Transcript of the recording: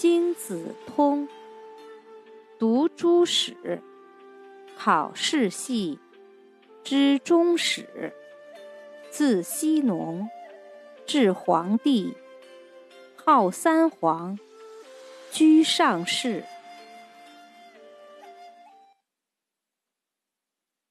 经子通。读诸史。考世系。知终始自羲农。至黄帝。号三皇。居上世